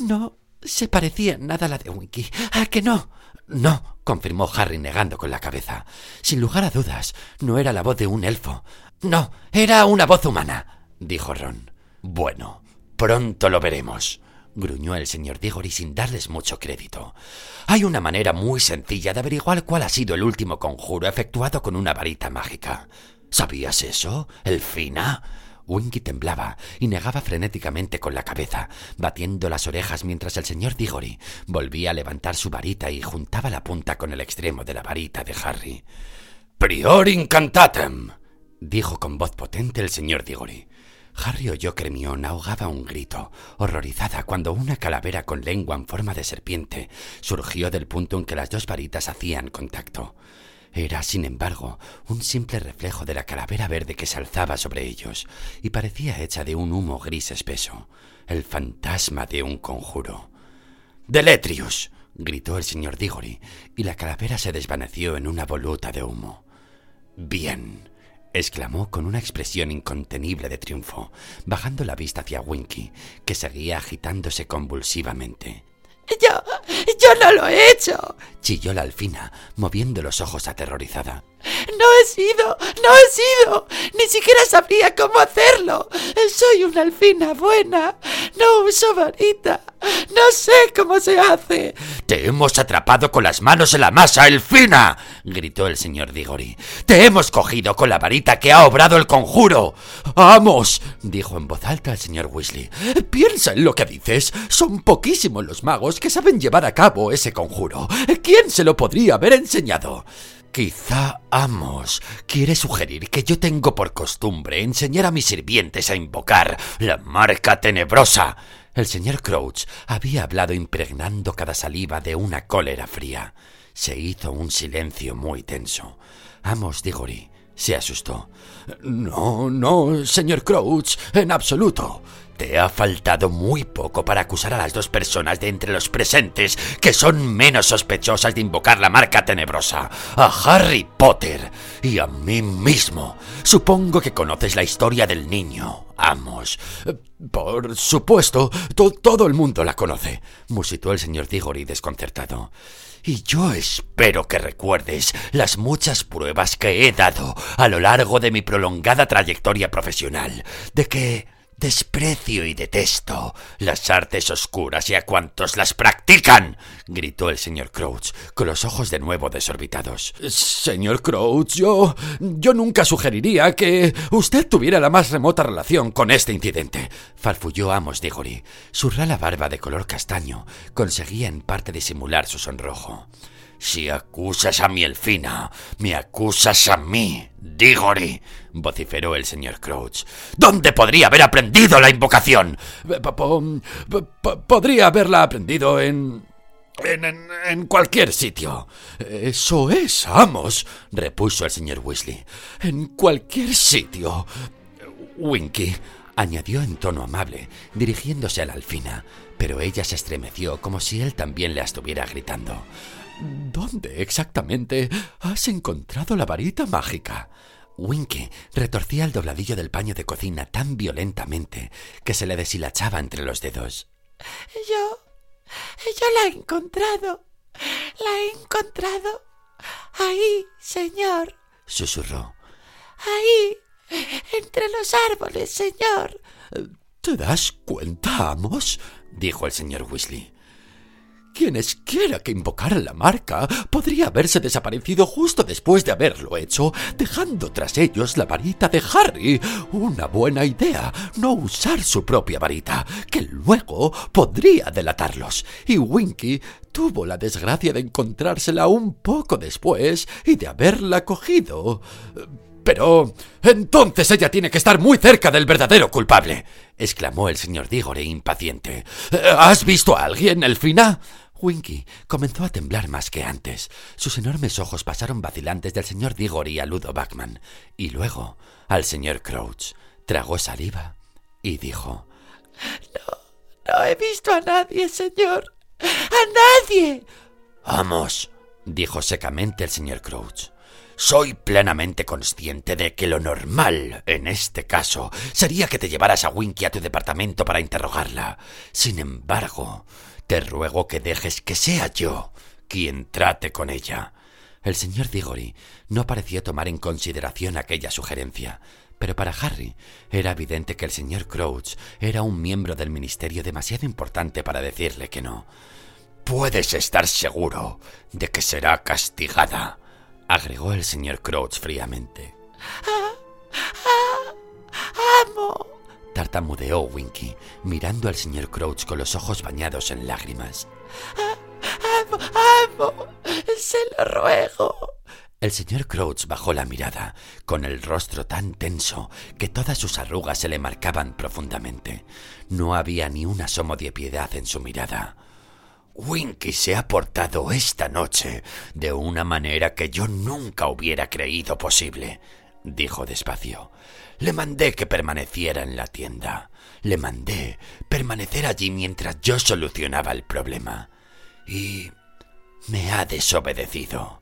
No se parecía nada a la de Winky. ¿A que no? No, confirmó Harry negando con la cabeza. Sin lugar a dudas, no era la voz de un elfo. No, era una voz humana, dijo Ron. Bueno, pronto lo veremos gruñó el señor Diggory sin darles mucho crédito. Hay una manera muy sencilla de averiguar cuál ha sido el último conjuro efectuado con una varita mágica. ¿Sabías eso, Elfina? Winky temblaba y negaba frenéticamente con la cabeza, batiendo las orejas mientras el señor Diggory volvía a levantar su varita y juntaba la punta con el extremo de la varita de Harry. Prior incantatem, dijo con voz potente el señor Diggory. Harry oyó que Hermione ahogaba un grito, horrorizada cuando una calavera con lengua en forma de serpiente surgió del punto en que las dos varitas hacían contacto. Era, sin embargo, un simple reflejo de la calavera verde que se alzaba sobre ellos, y parecía hecha de un humo gris espeso, el fantasma de un conjuro. ¡Deletrius! gritó el señor Diggory, y la calavera se desvaneció en una voluta de humo. Bien, exclamó con una expresión incontenible de triunfo, bajando la vista hacia Winky, que seguía agitándose convulsivamente. Yo, yo no lo he hecho, chilló la alfina, moviendo los ojos aterrorizada. No he sido, no he sido, ni siquiera sabría cómo hacerlo. Soy una alfina buena, no uso varita, no sé cómo se hace. Te hemos atrapado con las manos en la masa, Elfina, gritó el señor Diggory. Te hemos cogido con la varita que ha obrado el conjuro. Vamos, dijo en voz alta el señor Weasley. Piensa en lo que dices. Son poquísimos los magos que saben llevar a cabo ese conjuro. ¿Quién se lo podría haber enseñado? Quizá Amos quiere sugerir que yo tengo por costumbre enseñar a mis sirvientes a invocar la marca tenebrosa. El señor Crouch había hablado impregnando cada saliva de una cólera fría. Se hizo un silencio muy tenso. Amos Diggory se asustó. No, no, señor Crouch, en absoluto. Ha faltado muy poco para acusar a las dos personas de entre los presentes que son menos sospechosas de invocar la marca tenebrosa, a Harry Potter y a mí mismo. Supongo que conoces la historia del niño, Amos. Por supuesto, todo el mundo la conoce, musitó el señor Diggory desconcertado. Y yo espero que recuerdes las muchas pruebas que he dado a lo largo de mi prolongada trayectoria profesional de que Desprecio y detesto las artes oscuras y a cuantos las practican, gritó el señor Crouch, con los ojos de nuevo desorbitados. Señor Crouch, yo. yo nunca sugeriría que usted tuviera la más remota relación con este incidente, farfulló Amos Diggory. Su rala barba de color castaño conseguía en parte disimular su sonrojo. Si acusas a mi Elfina, me acusas a mí, Diggory, vociferó el señor Crouch. ¿Dónde podría haber aprendido la invocación? Podría haberla aprendido en... En, en, cualquier sitio. Eso es, amos, repuso el señor Weasley. En cualquier sitio. Winky, añadió en tono amable, dirigiéndose a la alfina, pero ella se estremeció como si él también le estuviera gritando. ¿Dónde exactamente has encontrado la varita mágica? Winky retorcía el dobladillo del paño de cocina tan violentamente que se le deshilachaba entre los dedos. Yo. yo la he encontrado. La he encontrado. Ahí, señor. susurró. Ahí, entre los árboles, señor. ¿Te das cuenta, Amos? dijo el señor Weasley. Quienes quiera que invocaran la marca podría haberse desaparecido justo después de haberlo hecho, dejando tras ellos la varita de Harry. Una buena idea, no usar su propia varita, que luego podría delatarlos. Y Winky tuvo la desgracia de encontrársela un poco después y de haberla cogido. Pero entonces ella tiene que estar muy cerca del verdadero culpable, exclamó el señor Diggory impaciente. ¿Has visto a alguien, Elfina? Winky comenzó a temblar más que antes. Sus enormes ojos pasaron vacilantes del señor Diggory a Ludo Backman y luego al señor Crouch. Tragó saliva y dijo: No, no he visto a nadie, señor. ¡A nadie! Vamos, dijo secamente el señor Crouch. Soy plenamente consciente de que lo normal, en este caso, sería que te llevaras a Winky a tu departamento para interrogarla. Sin embargo, te ruego que dejes que sea yo quien trate con ella. El señor Diggory no pareció tomar en consideración aquella sugerencia, pero para Harry era evidente que el señor Crouch era un miembro del ministerio demasiado importante para decirle que no. Puedes estar seguro de que será castigada, agregó el señor Crouch fríamente. Ah, ah, ¡Amo! tartamudeó Winky, mirando al señor Crouch con los ojos bañados en lágrimas. ¡Amo! ¡Amo! ¡Se lo ruego! El señor Crouch bajó la mirada, con el rostro tan tenso que todas sus arrugas se le marcaban profundamente. No había ni un asomo de piedad en su mirada. Winky se ha portado esta noche de una manera que yo nunca hubiera creído posible, dijo despacio. Le mandé que permaneciera en la tienda. Le mandé permanecer allí mientras yo solucionaba el problema. Y me ha desobedecido.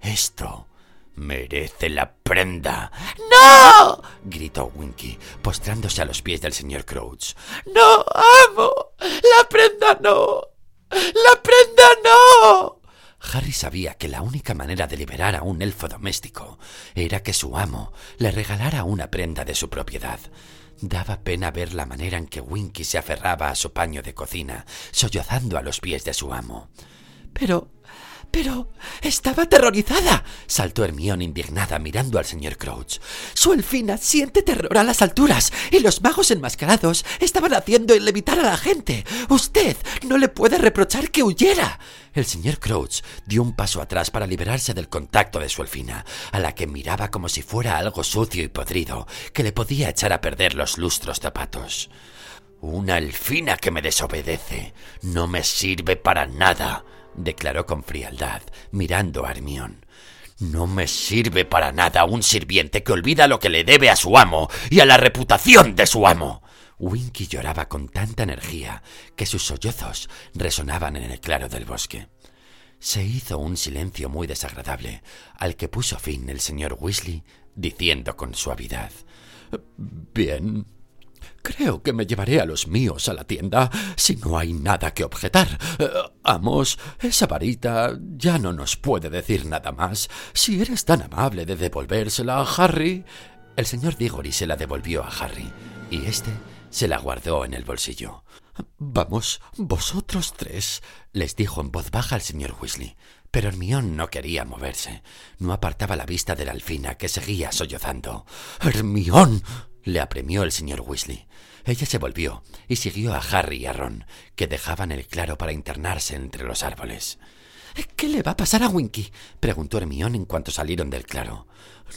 Esto merece la prenda. ¡No! gritó Winky, postrándose a los pies del señor Crouch. ¡No, amo! ¡La prenda no! ¡La prenda no! Harry sabía que la única manera de liberar a un elfo doméstico era que su amo le regalara una prenda de su propiedad. Daba pena ver la manera en que Winky se aferraba a su paño de cocina, sollozando a los pies de su amo. Pero pero estaba aterrorizada, saltó Hermione indignada mirando al señor Crouch. Su elfina siente terror a las alturas y los magos enmascarados estaban haciendo levitar a la gente. Usted no le puede reprochar que huyera. El señor Crouch dio un paso atrás para liberarse del contacto de su elfina, a la que miraba como si fuera algo sucio y podrido que le podía echar a perder los lustros zapatos. Una elfina que me desobedece no me sirve para nada, declaró con frialdad, mirando a Hermión. No me sirve para nada un sirviente que olvida lo que le debe a su amo y a la reputación de su amo. Winky lloraba con tanta energía que sus sollozos resonaban en el claro del bosque. Se hizo un silencio muy desagradable, al que puso fin el señor Weasley, diciendo con suavidad Bien, Creo que me llevaré a los míos a la tienda si no hay nada que objetar. Eh, amos, esa varita ya no nos puede decir nada más. Si eres tan amable de devolvérsela a Harry. El señor Diggory se la devolvió a Harry y éste se la guardó en el bolsillo. Vamos, vosotros tres, les dijo en voz baja el señor Weasley. Pero Hermión no quería moverse. No apartaba la vista de la alfina que seguía sollozando. Hermión. le apremió el señor Weasley. Ella se volvió y siguió a Harry y a Ron, que dejaban el claro para internarse entre los árboles. ¿Qué le va a pasar a Winky? preguntó Hermión en cuanto salieron del claro.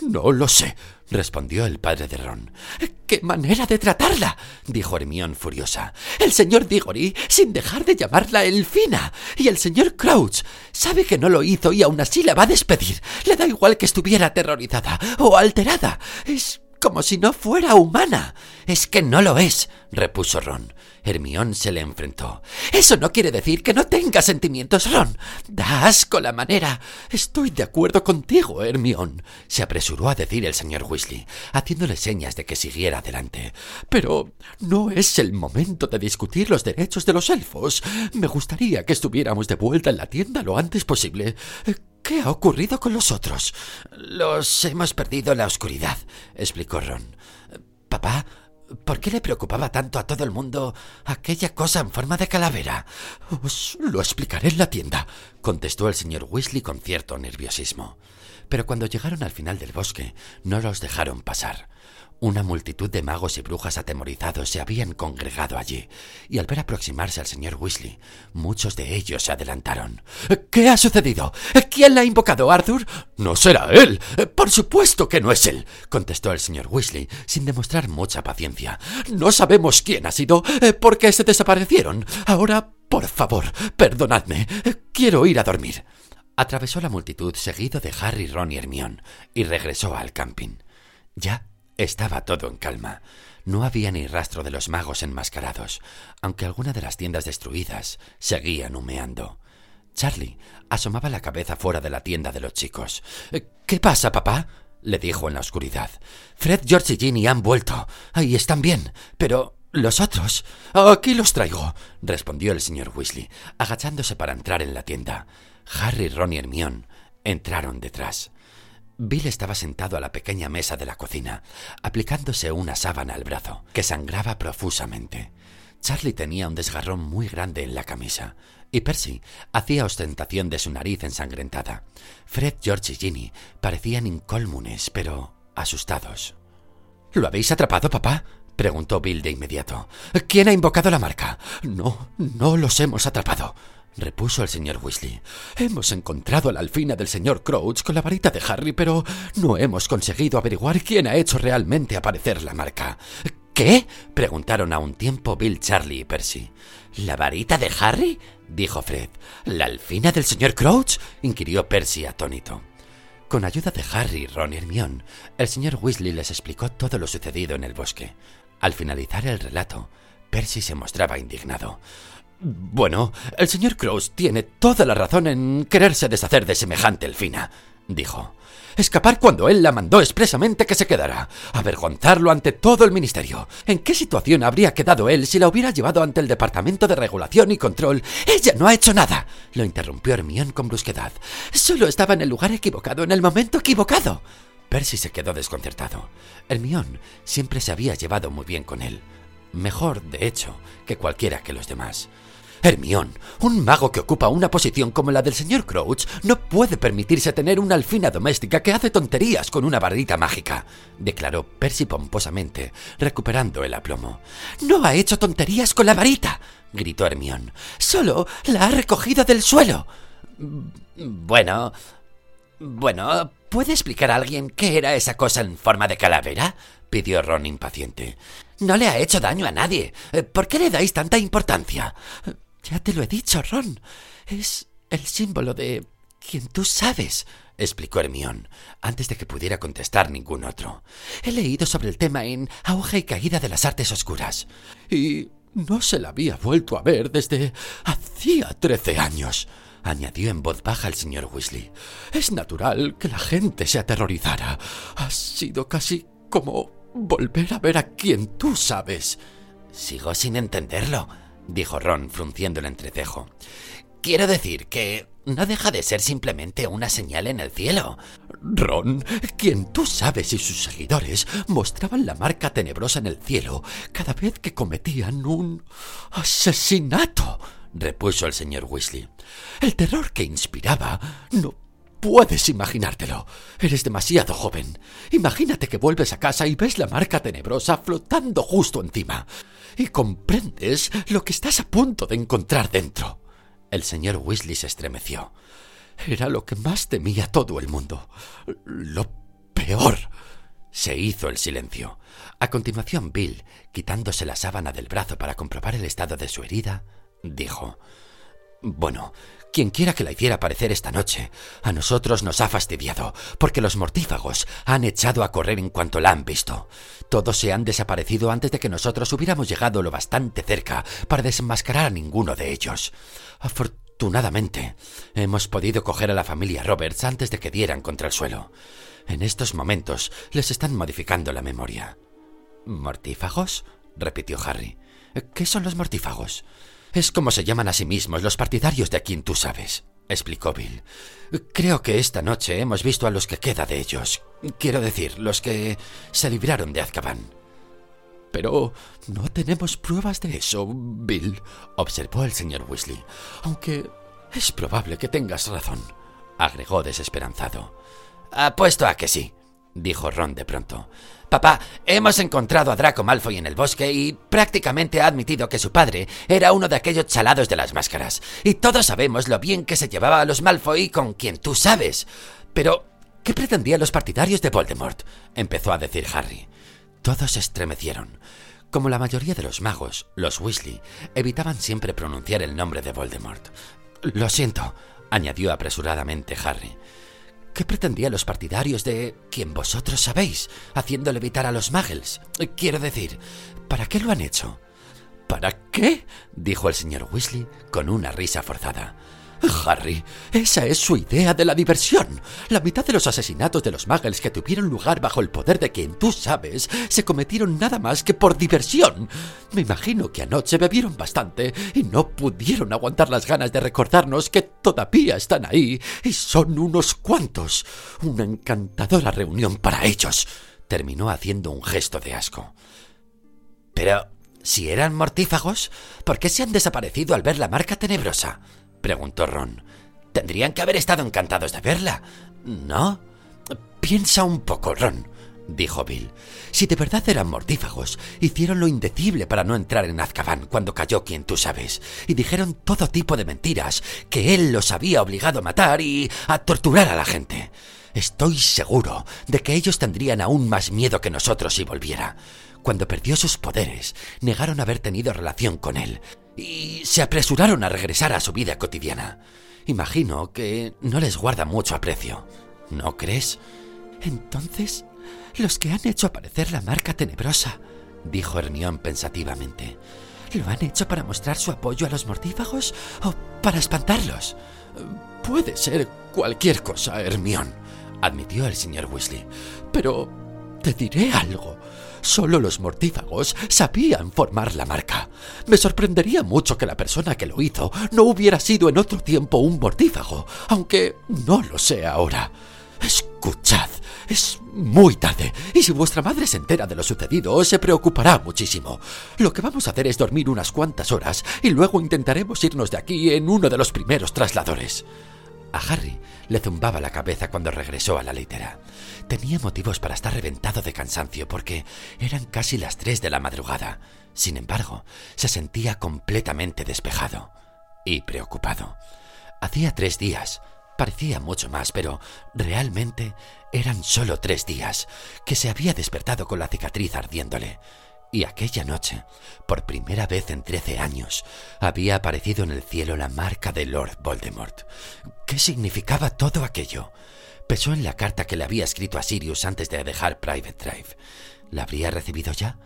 No lo sé, respondió el padre de Ron. ¡Qué manera de tratarla! dijo Hermión furiosa. El señor Diggory, sin dejar de llamarla Elfina. Y el señor Crouch sabe que no lo hizo y aún así la va a despedir. Le da igual que estuviera aterrorizada o alterada. Es como si no fuera humana. Es que no lo es, repuso Ron. Hermión se le enfrentó. Eso no quiere decir que no tenga sentimientos, Ron. Da asco la manera. Estoy de acuerdo contigo, Hermión, se apresuró a decir el señor Weasley, haciéndole señas de que siguiera adelante. Pero no es el momento de discutir los derechos de los elfos. Me gustaría que estuviéramos de vuelta en la tienda lo antes posible. ¿Qué ha ocurrido con los otros? Los hemos perdido en la oscuridad, explicó Ron. Papá, ¿por qué le preocupaba tanto a todo el mundo aquella cosa en forma de calavera? Os lo explicaré en la tienda, contestó el señor Weasley con cierto nerviosismo. Pero cuando llegaron al final del bosque, no los dejaron pasar. Una multitud de magos y brujas atemorizados se habían congregado allí, y al ver aproximarse al señor Weasley, muchos de ellos se adelantaron. ¿Qué ha sucedido? ¿Quién la ha invocado, Arthur? No será él. Por supuesto que no es él, contestó el señor Weasley, sin demostrar mucha paciencia. No sabemos quién ha sido, eh, porque se desaparecieron. Ahora, por favor, perdonadme. Quiero ir a dormir. Atravesó la multitud seguido de Harry, Ron y Hermione, y regresó al camping. Ya estaba todo en calma. No había ni rastro de los magos enmascarados, aunque algunas de las tiendas destruidas seguían humeando. Charlie asomaba la cabeza fuera de la tienda de los chicos. ¿Qué pasa, papá? le dijo en la oscuridad. Fred, George y Ginny han vuelto. Ahí están bien. Pero los otros. Aquí los traigo, respondió el señor Weasley, agachándose para entrar en la tienda. Harry, Ron y Hermione entraron detrás. Bill estaba sentado a la pequeña mesa de la cocina, aplicándose una sábana al brazo, que sangraba profusamente. Charlie tenía un desgarrón muy grande en la camisa, y Percy hacía ostentación de su nariz ensangrentada. Fred, George y Ginny parecían incólmunes, pero asustados. ¿Lo habéis atrapado, papá? preguntó Bill de inmediato. ¿Quién ha invocado la marca? No, no los hemos atrapado, repuso el señor Weasley. Hemos encontrado la alfina del señor Crouch con la varita de Harry, pero no hemos conseguido averiguar quién ha hecho realmente aparecer la marca. ¿Qué? preguntaron a un tiempo Bill, Charlie y Percy. ¿La varita de Harry? dijo Fred. ¿La alfina del señor Crouch? inquirió Percy atónito. Con ayuda de Harry, Ron y Hermione, el señor Weasley les explicó todo lo sucedido en el bosque. Al finalizar el relato, Percy se mostraba indignado. Bueno, el señor Crouch tiene toda la razón en quererse deshacer de semejante elfina, dijo. Escapar cuando él la mandó expresamente que se quedara. Avergonzarlo ante todo el ministerio. ¿En qué situación habría quedado él si la hubiera llevado ante el Departamento de Regulación y Control? Ella no ha hecho nada. Lo interrumpió Hermión con brusquedad. Solo estaba en el lugar equivocado, en el momento equivocado. Percy se quedó desconcertado. Hermión siempre se había llevado muy bien con él. Mejor, de hecho, que cualquiera que los demás. Hermión, un mago que ocupa una posición como la del señor Crouch, no puede permitirse tener una alfina doméstica que hace tonterías con una varita mágica, declaró Percy pomposamente, recuperando el aplomo. No ha hecho tonterías con la varita, gritó Hermión. Solo la ha recogido del suelo. Bueno. Bueno, ¿puede explicar a alguien qué era esa cosa en forma de calavera? pidió Ron impaciente. No le ha hecho daño a nadie. ¿Por qué le dais tanta importancia? Ya te lo he dicho, Ron. Es el símbolo de quien tú sabes, explicó Hermión, antes de que pudiera contestar ningún otro. He leído sobre el tema en Auge y Caída de las Artes Oscuras. Y no se la había vuelto a ver desde hacía trece años, añadió en voz baja el señor Weasley. Es natural que la gente se aterrorizara. Ha sido casi como volver a ver a quien tú sabes. Sigo sin entenderlo, dijo Ron frunciendo el entrecejo. Quiero decir que no deja de ser simplemente una señal en el cielo. Ron, quien tú sabes y sus seguidores mostraban la marca tenebrosa en el cielo cada vez que cometían un asesinato, repuso el señor Weasley. El terror que inspiraba no puedes imaginártelo. Eres demasiado joven. Imagínate que vuelves a casa y ves la marca tenebrosa flotando justo encima y comprendes lo que estás a punto de encontrar dentro. El señor Weasley se estremeció. Era lo que más temía todo el mundo. Lo peor. Se hizo el silencio. A continuación, Bill, quitándose la sábana del brazo para comprobar el estado de su herida, dijo Bueno, quien quiera que la hiciera aparecer esta noche, a nosotros nos ha fastidiado, porque los mortífagos han echado a correr en cuanto la han visto. Todos se han desaparecido antes de que nosotros hubiéramos llegado lo bastante cerca para desenmascarar a ninguno de ellos. Afortunadamente, hemos podido coger a la familia Roberts antes de que dieran contra el suelo. En estos momentos les están modificando la memoria. ¿Mortífagos? repitió Harry. ¿Qué son los mortífagos? Es como se llaman a sí mismos los partidarios de quien tú sabes, explicó Bill. Creo que esta noche hemos visto a los que queda de ellos. Quiero decir, los que se libraron de Azkaban. Pero no tenemos pruebas de eso, Bill, observó el señor Weasley. Aunque es probable que tengas razón, agregó desesperanzado. Apuesto a que sí, dijo Ron de pronto. Papá, hemos encontrado a Draco Malfoy en el bosque y prácticamente ha admitido que su padre era uno de aquellos chalados de las máscaras. Y todos sabemos lo bien que se llevaba a los Malfoy con quien tú sabes. Pero, ¿qué pretendían los partidarios de Voldemort? empezó a decir Harry. Todos se estremecieron. Como la mayoría de los magos, los Weasley evitaban siempre pronunciar el nombre de Voldemort. Lo siento, añadió apresuradamente Harry. ¿Qué pretendían los partidarios de quien vosotros sabéis, haciendo levitar a los Muggles? Quiero decir, ¿para qué lo han hecho? ¿Para qué? dijo el señor Weasley con una risa forzada. Harry, esa es su idea de la diversión. La mitad de los asesinatos de los muggles que tuvieron lugar bajo el poder de quien tú sabes se cometieron nada más que por diversión. Me imagino que anoche bebieron bastante y no pudieron aguantar las ganas de recordarnos que todavía están ahí y son unos cuantos. Una encantadora reunión para ellos. Terminó haciendo un gesto de asco. Pero, si eran mortífagos, ¿por qué se han desaparecido al ver la marca tenebrosa? Preguntó Ron. Tendrían que haber estado encantados de verla, ¿no? Piensa un poco, Ron, dijo Bill. Si de verdad eran mortífagos, hicieron lo indecible para no entrar en Azkaban cuando cayó quien tú sabes, y dijeron todo tipo de mentiras, que él los había obligado a matar y a torturar a la gente. Estoy seguro de que ellos tendrían aún más miedo que nosotros si volviera. Cuando perdió sus poderes, negaron haber tenido relación con él, y se apresuraron a regresar a su vida cotidiana. Imagino que no les guarda mucho aprecio. ¿No crees? Entonces, los que han hecho aparecer la marca tenebrosa, dijo Hermión pensativamente, ¿lo han hecho para mostrar su apoyo a los mortífagos o para espantarlos? Puede ser cualquier cosa, Hermión, admitió el señor Weasley. Pero te diré algo. Solo los mortífagos sabían formar la marca. Me sorprendería mucho que la persona que lo hizo no hubiera sido en otro tiempo un mortífago, aunque no lo sé ahora. Escuchad, es muy tarde, y si vuestra madre se entera de lo sucedido, se preocupará muchísimo. Lo que vamos a hacer es dormir unas cuantas horas y luego intentaremos irnos de aquí en uno de los primeros trasladores. A Harry le zumbaba la cabeza cuando regresó a la litera. Tenía motivos para estar reventado de cansancio porque eran casi las tres de la madrugada. Sin embargo, se sentía completamente despejado y preocupado. Hacía tres días, parecía mucho más, pero realmente eran solo tres días, que se había despertado con la cicatriz ardiéndole. Y aquella noche, por primera vez en trece años, había aparecido en el cielo la marca de Lord Voldemort. ¿Qué significaba todo aquello? Pesó en la carta que le había escrito a Sirius antes de dejar Private Drive. ¿La habría recibido ya?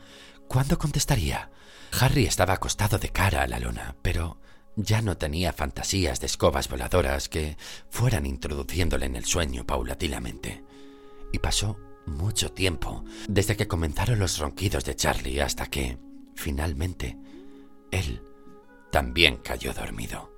¿Cuándo contestaría? Harry estaba acostado de cara a la luna, pero ya no tenía fantasías de escobas voladoras que fueran introduciéndole en el sueño paulatinamente. Y pasó mucho tiempo desde que comenzaron los ronquidos de Charlie hasta que, finalmente, él también cayó dormido.